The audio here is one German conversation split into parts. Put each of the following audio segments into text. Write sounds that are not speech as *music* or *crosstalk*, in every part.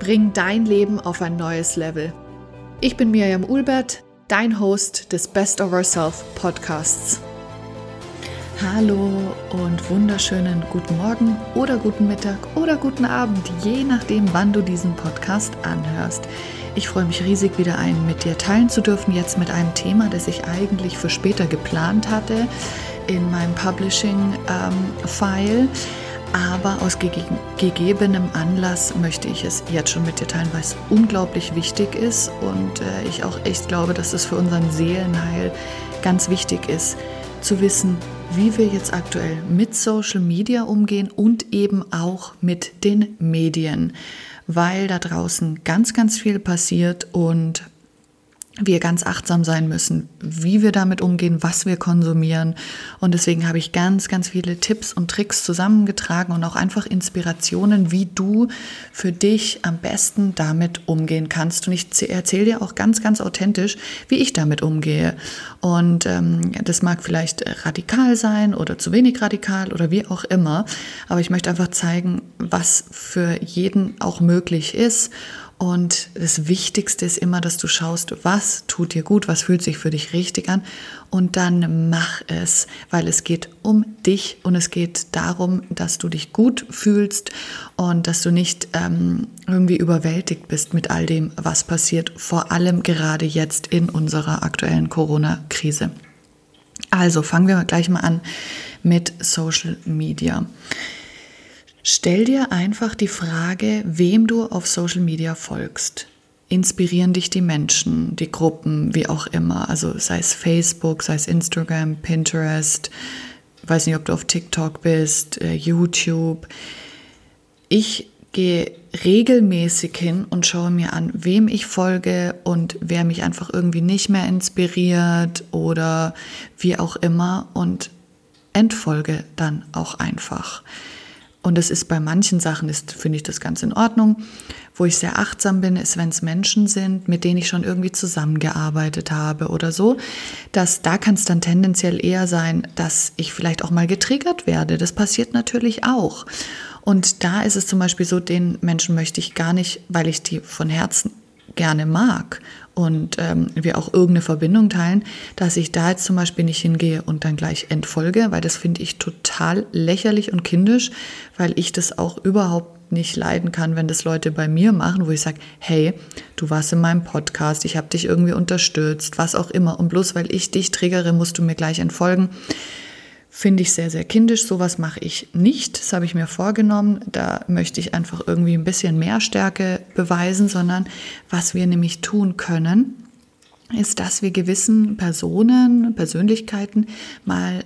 Bring dein Leben auf ein neues Level. Ich bin Miriam Ulbert, dein Host des Best of Ourself Podcasts. Hallo und wunderschönen guten Morgen oder guten Mittag oder guten Abend, je nachdem, wann du diesen Podcast anhörst. Ich freue mich riesig, wieder einen mit dir teilen zu dürfen, jetzt mit einem Thema, das ich eigentlich für später geplant hatte in meinem Publishing-File. Ähm, aber aus ge gegebenem Anlass möchte ich es jetzt schon mit dir teilen, weil es unglaublich wichtig ist und äh, ich auch echt glaube, dass es für unseren Seelenheil ganz wichtig ist, zu wissen, wie wir jetzt aktuell mit Social Media umgehen und eben auch mit den Medien, weil da draußen ganz, ganz viel passiert und wir ganz achtsam sein müssen, wie wir damit umgehen, was wir konsumieren. Und deswegen habe ich ganz, ganz viele Tipps und Tricks zusammengetragen und auch einfach Inspirationen, wie du für dich am besten damit umgehen kannst. Und ich erzähle dir auch ganz, ganz authentisch, wie ich damit umgehe. Und ähm, das mag vielleicht radikal sein oder zu wenig radikal oder wie auch immer. Aber ich möchte einfach zeigen, was für jeden auch möglich ist und das Wichtigste ist immer, dass du schaust, was tut dir gut, was fühlt sich für dich richtig an und dann mach es, weil es geht um dich und es geht darum, dass du dich gut fühlst und dass du nicht ähm, irgendwie überwältigt bist mit all dem, was passiert, vor allem gerade jetzt in unserer aktuellen Corona-Krise. Also fangen wir gleich mal an mit Social Media. Stell dir einfach die Frage, wem du auf Social Media folgst. Inspirieren dich die Menschen, die Gruppen, wie auch immer. Also sei es Facebook, sei es Instagram, Pinterest, weiß nicht, ob du auf TikTok bist, äh, YouTube. Ich gehe regelmäßig hin und schaue mir an, wem ich folge und wer mich einfach irgendwie nicht mehr inspiriert oder wie auch immer und entfolge dann auch einfach. Und das ist bei manchen Sachen, ist, finde ich das ganz in Ordnung. Wo ich sehr achtsam bin, ist, wenn es Menschen sind, mit denen ich schon irgendwie zusammengearbeitet habe oder so, dass da kann es dann tendenziell eher sein, dass ich vielleicht auch mal getriggert werde. Das passiert natürlich auch. Und da ist es zum Beispiel so, den Menschen möchte ich gar nicht, weil ich die von Herzen gerne mag und ähm, wir auch irgendeine Verbindung teilen, dass ich da jetzt zum Beispiel nicht hingehe und dann gleich entfolge, weil das finde ich total lächerlich und kindisch, weil ich das auch überhaupt nicht leiden kann, wenn das Leute bei mir machen, wo ich sage, hey, du warst in meinem Podcast, ich habe dich irgendwie unterstützt, was auch immer. Und bloß weil ich dich triggere, musst du mir gleich entfolgen. Finde ich sehr, sehr kindisch. Sowas mache ich nicht. Das habe ich mir vorgenommen. Da möchte ich einfach irgendwie ein bisschen mehr Stärke beweisen, sondern was wir nämlich tun können, ist, dass wir gewissen Personen, Persönlichkeiten mal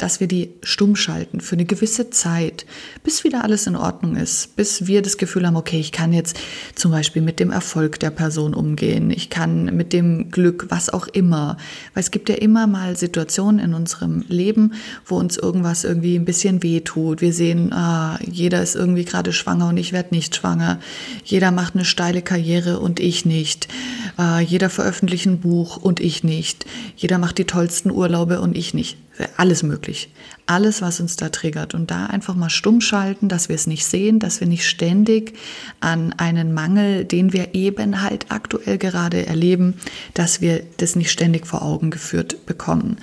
dass wir die stumm schalten für eine gewisse Zeit, bis wieder alles in Ordnung ist, bis wir das Gefühl haben, okay, ich kann jetzt zum Beispiel mit dem Erfolg der Person umgehen, ich kann mit dem Glück, was auch immer, weil es gibt ja immer mal Situationen in unserem Leben, wo uns irgendwas irgendwie ein bisschen weh tut. Wir sehen, ah, jeder ist irgendwie gerade schwanger und ich werde nicht schwanger. Jeder macht eine steile Karriere und ich nicht. Ah, jeder veröffentlicht ein Buch und ich nicht. Jeder macht die tollsten Urlaube und ich nicht alles möglich. Alles, was uns da triggert. Und da einfach mal stumm schalten, dass wir es nicht sehen, dass wir nicht ständig an einen Mangel, den wir eben halt aktuell gerade erleben, dass wir das nicht ständig vor Augen geführt bekommen.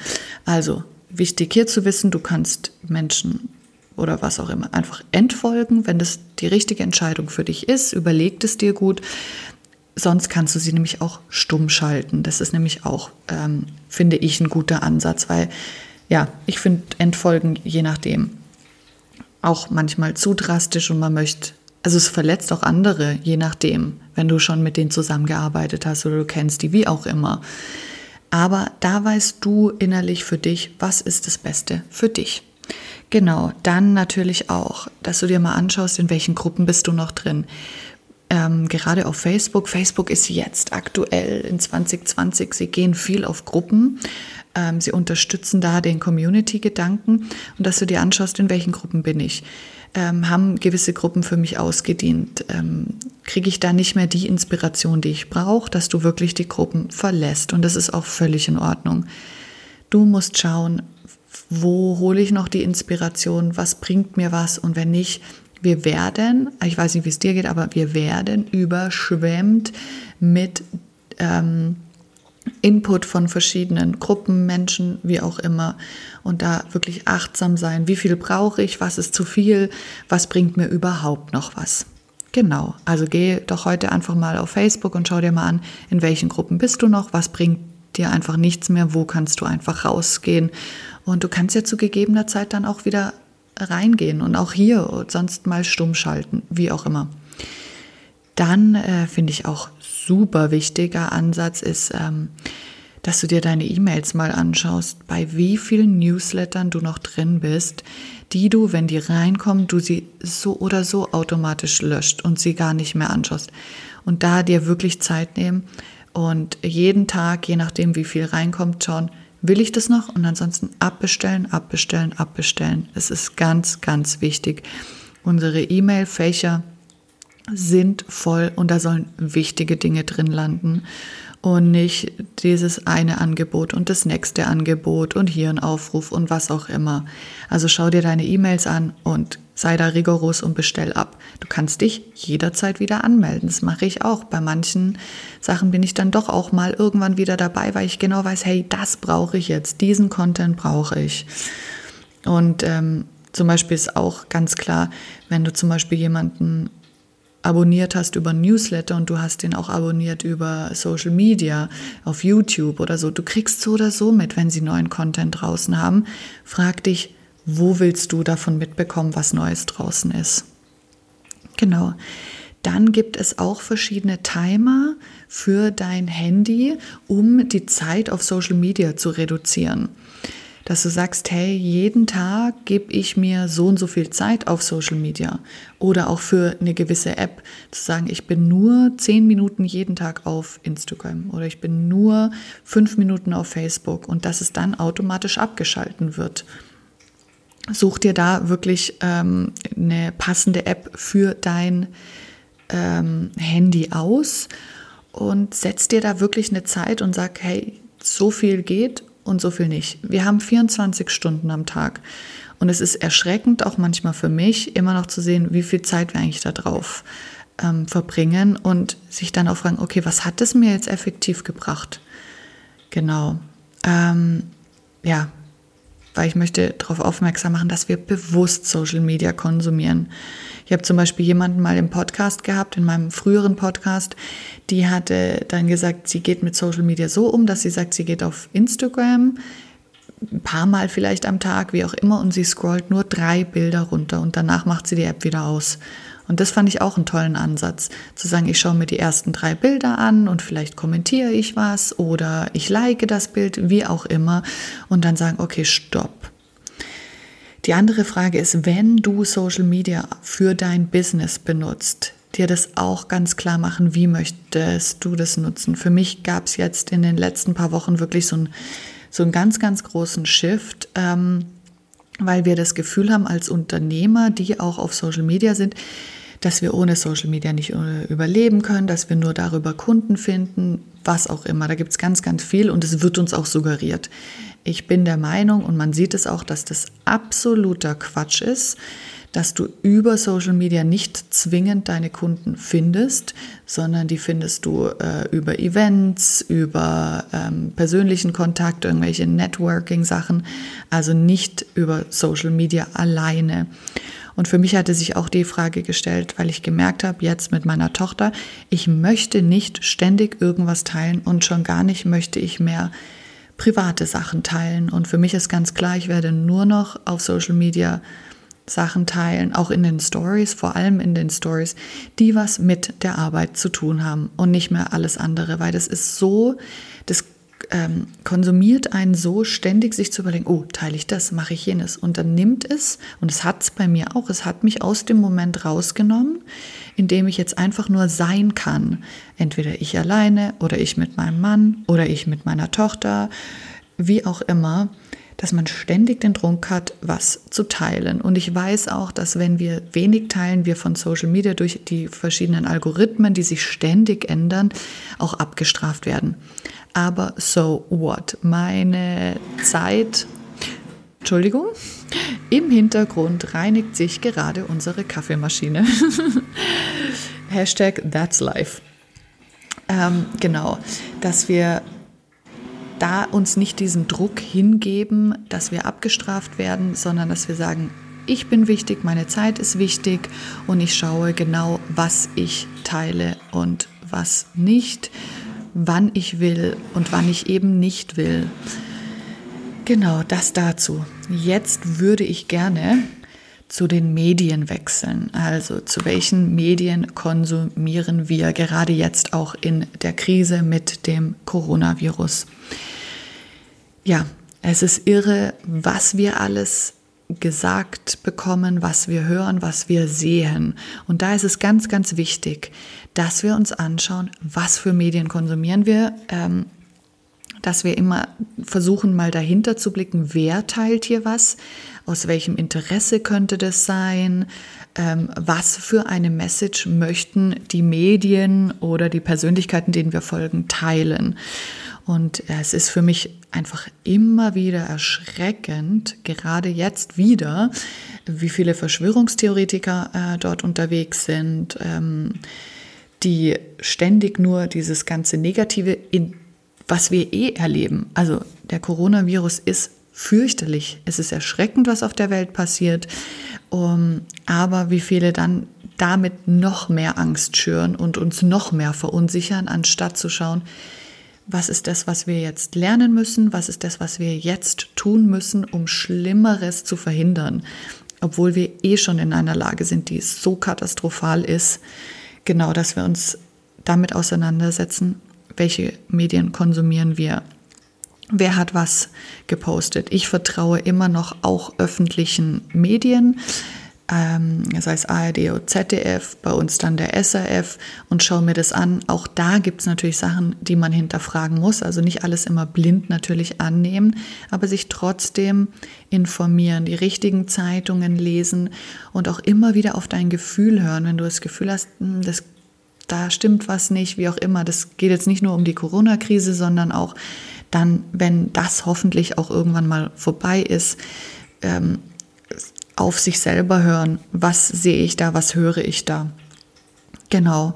Also wichtig hier zu wissen, du kannst Menschen oder was auch immer einfach entfolgen, wenn das die richtige Entscheidung für dich ist. Überleg es dir gut. Sonst kannst du sie nämlich auch stumm schalten. Das ist nämlich auch, ähm, finde ich, ein guter Ansatz, weil ja, ich finde Entfolgen je nachdem auch manchmal zu drastisch und man möchte, also es verletzt auch andere, je nachdem, wenn du schon mit denen zusammengearbeitet hast oder du kennst die, wie auch immer. Aber da weißt du innerlich für dich, was ist das Beste für dich. Genau, dann natürlich auch, dass du dir mal anschaust, in welchen Gruppen bist du noch drin. Ähm, gerade auf Facebook. Facebook ist jetzt aktuell in 2020, sie gehen viel auf Gruppen. Ähm, sie unterstützen da den Community-Gedanken und dass du dir anschaust, in welchen Gruppen bin ich. Ähm, haben gewisse Gruppen für mich ausgedient? Ähm, Kriege ich da nicht mehr die Inspiration, die ich brauche, dass du wirklich die Gruppen verlässt? Und das ist auch völlig in Ordnung. Du musst schauen, wo hole ich noch die Inspiration, was bringt mir was und wenn nicht, wir werden, ich weiß nicht, wie es dir geht, aber wir werden überschwemmt mit ähm, Input von verschiedenen Gruppen, Menschen, wie auch immer. Und da wirklich achtsam sein. Wie viel brauche ich? Was ist zu viel? Was bringt mir überhaupt noch was? Genau. Also geh doch heute einfach mal auf Facebook und schau dir mal an, in welchen Gruppen bist du noch? Was bringt dir einfach nichts mehr? Wo kannst du einfach rausgehen? Und du kannst ja zu gegebener Zeit dann auch wieder reingehen und auch hier und sonst mal stumm schalten, wie auch immer. Dann äh, finde ich auch super wichtiger Ansatz ist, ähm, dass du dir deine E-Mails mal anschaust, bei wie vielen Newslettern du noch drin bist, die du, wenn die reinkommen, du sie so oder so automatisch löscht und sie gar nicht mehr anschaust. Und da dir wirklich Zeit nehmen und jeden Tag, je nachdem wie viel reinkommt, schauen, will ich das noch? Und ansonsten abbestellen, abbestellen, abbestellen. Es ist ganz, ganz wichtig. Unsere E-Mail-Fächer sind voll und da sollen wichtige Dinge drin landen und nicht dieses eine Angebot und das nächste Angebot und hier ein Aufruf und was auch immer. Also schau dir deine E-Mails an und sei da rigoros und bestell ab. Du kannst dich jederzeit wieder anmelden. Das mache ich auch. Bei manchen Sachen bin ich dann doch auch mal irgendwann wieder dabei, weil ich genau weiß, hey, das brauche ich jetzt, diesen Content brauche ich. Und ähm, zum Beispiel ist auch ganz klar, wenn du zum Beispiel jemanden abonniert hast über Newsletter und du hast den auch abonniert über Social Media, auf YouTube oder so. Du kriegst so oder so mit, wenn sie neuen Content draußen haben. Frag dich, wo willst du davon mitbekommen, was Neues draußen ist? Genau. Dann gibt es auch verschiedene Timer für dein Handy, um die Zeit auf Social Media zu reduzieren dass du sagst, hey, jeden Tag gebe ich mir so und so viel Zeit auf Social Media oder auch für eine gewisse App zu sagen, ich bin nur zehn Minuten jeden Tag auf Instagram oder ich bin nur fünf Minuten auf Facebook und dass es dann automatisch abgeschalten wird. Such dir da wirklich ähm, eine passende App für dein ähm, Handy aus und setz dir da wirklich eine Zeit und sag, hey, so viel geht und so viel nicht. Wir haben 24 Stunden am Tag. Und es ist erschreckend, auch manchmal für mich, immer noch zu sehen, wie viel Zeit wir eigentlich da drauf ähm, verbringen und sich dann auch fragen, okay, was hat es mir jetzt effektiv gebracht? Genau. Ähm, ja, weil ich möchte darauf aufmerksam machen, dass wir bewusst Social Media konsumieren. Ich habe zum Beispiel jemanden mal im Podcast gehabt, in meinem früheren Podcast, die hatte dann gesagt, sie geht mit Social Media so um, dass sie sagt, sie geht auf Instagram, ein paar Mal vielleicht am Tag, wie auch immer, und sie scrollt nur drei Bilder runter und danach macht sie die App wieder aus. Und das fand ich auch einen tollen Ansatz, zu sagen, ich schaue mir die ersten drei Bilder an und vielleicht kommentiere ich was oder ich like das Bild, wie auch immer, und dann sagen, okay, stopp. Die andere Frage ist, wenn du Social Media für dein Business benutzt, dir das auch ganz klar machen, wie möchtest du das nutzen. Für mich gab es jetzt in den letzten paar Wochen wirklich so, ein, so einen ganz, ganz großen Shift, ähm, weil wir das Gefühl haben als Unternehmer, die auch auf Social Media sind, dass wir ohne Social Media nicht äh, überleben können, dass wir nur darüber Kunden finden, was auch immer. Da gibt es ganz, ganz viel und es wird uns auch suggeriert. Ich bin der Meinung, und man sieht es auch, dass das absoluter Quatsch ist, dass du über Social Media nicht zwingend deine Kunden findest, sondern die findest du äh, über Events, über ähm, persönlichen Kontakt, irgendwelche Networking-Sachen, also nicht über Social Media alleine. Und für mich hatte sich auch die Frage gestellt, weil ich gemerkt habe, jetzt mit meiner Tochter, ich möchte nicht ständig irgendwas teilen und schon gar nicht möchte ich mehr private Sachen teilen. Und für mich ist ganz klar, ich werde nur noch auf Social Media Sachen teilen, auch in den Stories, vor allem in den Stories, die was mit der Arbeit zu tun haben und nicht mehr alles andere, weil das ist so, das ähm, konsumiert einen so ständig, sich zu überlegen, oh, teile ich das, mache ich jenes. Und dann nimmt es, und es hat es bei mir auch, es hat mich aus dem Moment rausgenommen, in dem ich jetzt einfach nur sein kann. Entweder ich alleine oder ich mit meinem Mann oder ich mit meiner Tochter, wie auch immer dass man ständig den Druck hat, was zu teilen. Und ich weiß auch, dass wenn wir wenig teilen, wir von Social Media durch die verschiedenen Algorithmen, die sich ständig ändern, auch abgestraft werden. Aber so what? Meine Zeit, Entschuldigung, im Hintergrund reinigt sich gerade unsere Kaffeemaschine. *laughs* Hashtag That's Life. Ähm, genau, dass wir da uns nicht diesen Druck hingeben, dass wir abgestraft werden, sondern dass wir sagen, ich bin wichtig, meine Zeit ist wichtig und ich schaue genau, was ich teile und was nicht, wann ich will und wann ich eben nicht will. Genau, das dazu. Jetzt würde ich gerne zu den Medien wechseln. Also zu welchen Medien konsumieren wir gerade jetzt auch in der Krise mit dem Coronavirus? Ja, es ist irre, was wir alles gesagt bekommen, was wir hören, was wir sehen. Und da ist es ganz, ganz wichtig, dass wir uns anschauen, was für Medien konsumieren wir. Ähm, dass wir immer versuchen, mal dahinter zu blicken, wer teilt hier was, aus welchem Interesse könnte das sein, ähm, was für eine Message möchten die Medien oder die Persönlichkeiten, denen wir folgen, teilen. Und es ist für mich einfach immer wieder erschreckend, gerade jetzt wieder, wie viele Verschwörungstheoretiker äh, dort unterwegs sind, ähm, die ständig nur dieses ganze Negative, in, was wir eh erleben. Also der Coronavirus ist fürchterlich. Es ist erschreckend, was auf der Welt passiert. Um, aber wie viele dann damit noch mehr Angst schüren und uns noch mehr verunsichern, anstatt zu schauen, was ist das, was wir jetzt lernen müssen, was ist das, was wir jetzt tun müssen, um Schlimmeres zu verhindern, obwohl wir eh schon in einer Lage sind, die so katastrophal ist, genau, dass wir uns damit auseinandersetzen, welche Medien konsumieren wir, wer hat was gepostet. Ich vertraue immer noch auch öffentlichen Medien ähm, sei es ARD oder ZDF, bei uns dann der SRF und schaue mir das an. Auch da gibt es natürlich Sachen, die man hinterfragen muss. Also nicht alles immer blind natürlich annehmen, aber sich trotzdem informieren, die richtigen Zeitungen lesen und auch immer wieder auf dein Gefühl hören, wenn du das Gefühl hast, hm, das da stimmt was nicht, wie auch immer. Das geht jetzt nicht nur um die Corona-Krise, sondern auch dann, wenn das hoffentlich auch irgendwann mal vorbei ist, ähm, auf sich selber hören. Was sehe ich da, was höre ich da? Genau.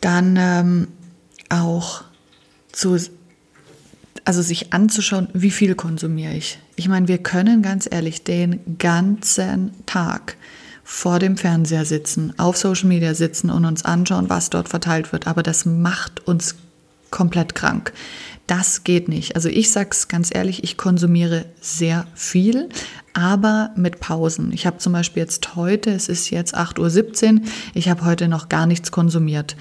Dann ähm, auch zu, also sich anzuschauen, wie viel konsumiere ich. Ich meine, wir können ganz ehrlich den ganzen Tag vor dem Fernseher sitzen, auf Social Media sitzen und uns anschauen, was dort verteilt wird. Aber das macht uns komplett krank. Das geht nicht. Also ich sag's ganz ehrlich, ich konsumiere sehr viel, aber mit Pausen. Ich habe zum Beispiel jetzt heute, es ist jetzt 8.17 Uhr, ich habe heute noch gar nichts konsumiert.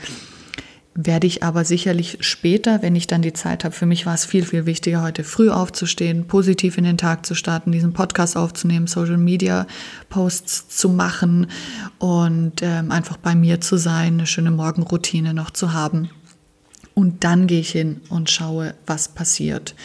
Werde ich aber sicherlich später, wenn ich dann die Zeit habe. Für mich war es viel, viel wichtiger, heute früh aufzustehen, positiv in den Tag zu starten, diesen Podcast aufzunehmen, Social Media Posts zu machen und ähm, einfach bei mir zu sein, eine schöne Morgenroutine noch zu haben. Und dann gehe ich hin und schaue, was passiert.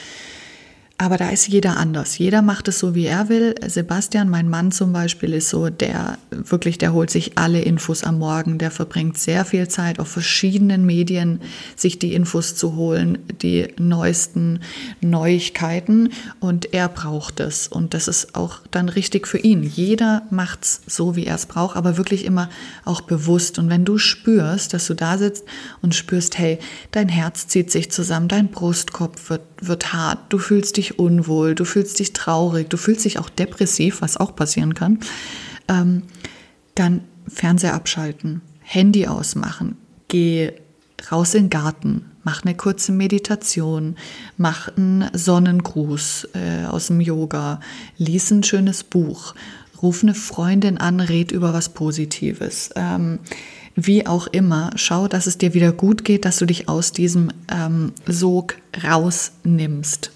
Aber da ist jeder anders. Jeder macht es so, wie er will. Sebastian, mein Mann zum Beispiel, ist so, der wirklich, der holt sich alle Infos am Morgen. Der verbringt sehr viel Zeit auf verschiedenen Medien, sich die Infos zu holen, die neuesten Neuigkeiten. Und er braucht es. Und das ist auch dann richtig für ihn. Jeder macht es so, wie er es braucht, aber wirklich immer auch bewusst. Und wenn du spürst, dass du da sitzt und spürst, hey, dein Herz zieht sich zusammen, dein Brustkorb wird, wird hart, du fühlst dich unwohl, du fühlst dich traurig, du fühlst dich auch depressiv, was auch passieren kann, ähm, dann Fernseher abschalten, Handy ausmachen, geh raus in den Garten, mach eine kurze Meditation, mach einen Sonnengruß äh, aus dem Yoga, lies ein schönes Buch, ruf eine Freundin an, red über was Positives. Ähm, wie auch immer, schau, dass es dir wieder gut geht, dass du dich aus diesem ähm, Sog rausnimmst.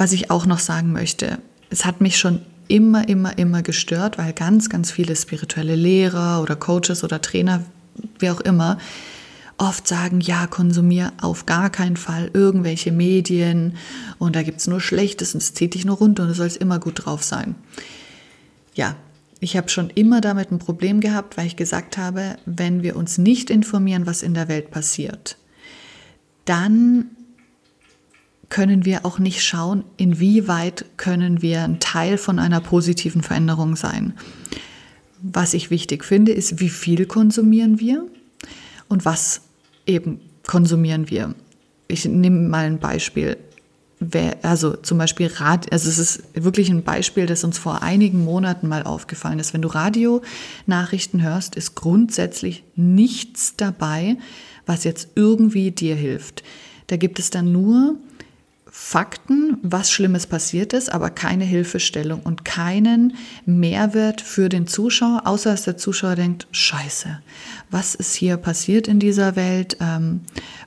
Was ich auch noch sagen möchte, es hat mich schon immer, immer, immer gestört, weil ganz, ganz viele spirituelle Lehrer oder Coaches oder Trainer, wie auch immer, oft sagen, ja, konsumier auf gar keinen Fall irgendwelche Medien und da gibt es nur Schlechtes und es zieht dich nur runter und du sollst immer gut drauf sein. Ja, ich habe schon immer damit ein Problem gehabt, weil ich gesagt habe, wenn wir uns nicht informieren, was in der Welt passiert, dann können wir auch nicht schauen, inwieweit können wir ein Teil von einer positiven Veränderung sein. Was ich wichtig finde, ist, wie viel konsumieren wir und was eben konsumieren wir. Ich nehme mal ein Beispiel. Also zum Beispiel Radio, also es ist wirklich ein Beispiel, das uns vor einigen Monaten mal aufgefallen ist. Wenn du Radionachrichten hörst, ist grundsätzlich nichts dabei, was jetzt irgendwie dir hilft. Da gibt es dann nur Fakten, was Schlimmes passiert ist, aber keine Hilfestellung und keinen Mehrwert für den Zuschauer, außer dass der Zuschauer denkt, scheiße, was ist hier passiert in dieser Welt, ähm,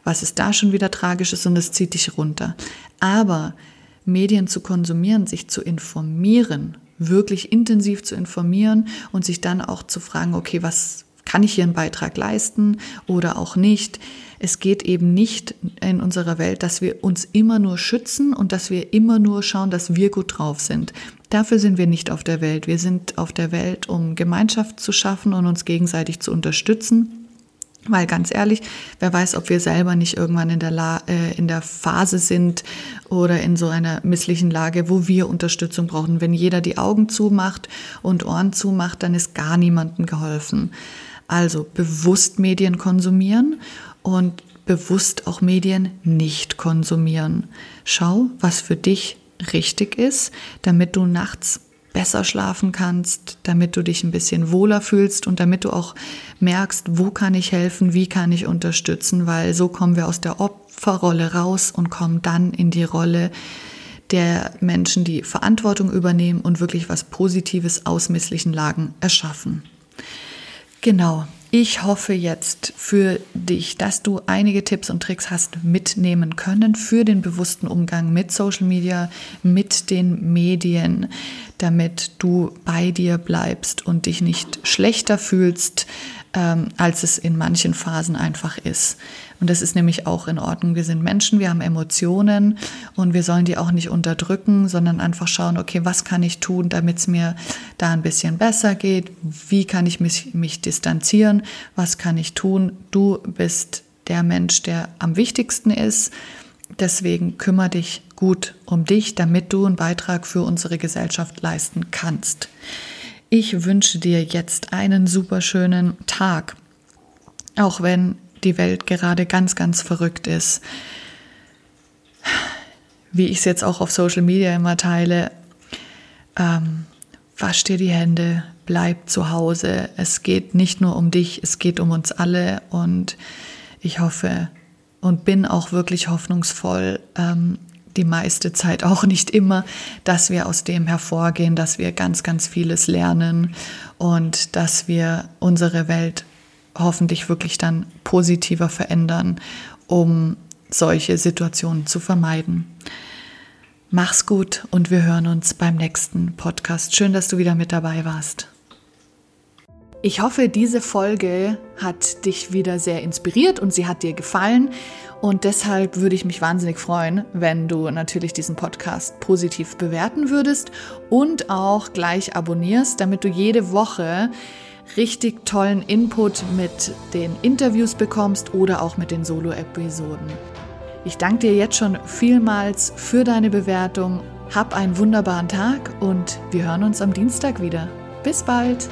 was ist da schon wieder tragisches und es zieht dich runter. Aber Medien zu konsumieren, sich zu informieren, wirklich intensiv zu informieren und sich dann auch zu fragen, okay, was kann ich hier einen Beitrag leisten oder auch nicht, es geht eben nicht in unserer Welt, dass wir uns immer nur schützen und dass wir immer nur schauen, dass wir gut drauf sind. Dafür sind wir nicht auf der Welt. Wir sind auf der Welt, um Gemeinschaft zu schaffen und uns gegenseitig zu unterstützen. Weil ganz ehrlich, wer weiß, ob wir selber nicht irgendwann in der, La äh, in der Phase sind oder in so einer misslichen Lage, wo wir Unterstützung brauchen. Wenn jeder die Augen zumacht und Ohren zumacht, dann ist gar niemandem geholfen. Also bewusst Medien konsumieren und bewusst auch Medien nicht konsumieren. Schau, was für dich richtig ist, damit du nachts besser schlafen kannst, damit du dich ein bisschen wohler fühlst und damit du auch merkst, wo kann ich helfen, wie kann ich unterstützen, weil so kommen wir aus der Opferrolle raus und kommen dann in die Rolle der Menschen, die Verantwortung übernehmen und wirklich was Positives aus misslichen Lagen erschaffen. Genau, ich hoffe jetzt für dich, dass du einige Tipps und Tricks hast mitnehmen können für den bewussten Umgang mit Social Media, mit den Medien, damit du bei dir bleibst und dich nicht schlechter fühlst, ähm, als es in manchen Phasen einfach ist. Und das ist nämlich auch in Ordnung. Wir sind Menschen, wir haben Emotionen und wir sollen die auch nicht unterdrücken, sondern einfach schauen, okay, was kann ich tun, damit es mir da ein bisschen besser geht? Wie kann ich mich, mich distanzieren? Was kann ich tun? Du bist der Mensch, der am wichtigsten ist. Deswegen kümmere dich gut um dich, damit du einen Beitrag für unsere Gesellschaft leisten kannst. Ich wünsche dir jetzt einen super schönen Tag, auch wenn die Welt gerade ganz, ganz verrückt ist. Wie ich es jetzt auch auf Social Media immer teile, ähm, wasch dir die Hände, bleib zu Hause. Es geht nicht nur um dich, es geht um uns alle und ich hoffe und bin auch wirklich hoffnungsvoll, ähm, die meiste Zeit auch nicht immer, dass wir aus dem hervorgehen, dass wir ganz, ganz vieles lernen und dass wir unsere Welt hoffentlich wirklich dann positiver verändern, um solche Situationen zu vermeiden. Mach's gut und wir hören uns beim nächsten Podcast. Schön, dass du wieder mit dabei warst. Ich hoffe, diese Folge hat dich wieder sehr inspiriert und sie hat dir gefallen. Und deshalb würde ich mich wahnsinnig freuen, wenn du natürlich diesen Podcast positiv bewerten würdest und auch gleich abonnierst, damit du jede Woche richtig tollen Input mit den Interviews bekommst oder auch mit den Solo-Episoden. Ich danke dir jetzt schon vielmals für deine Bewertung. Hab einen wunderbaren Tag und wir hören uns am Dienstag wieder. Bis bald!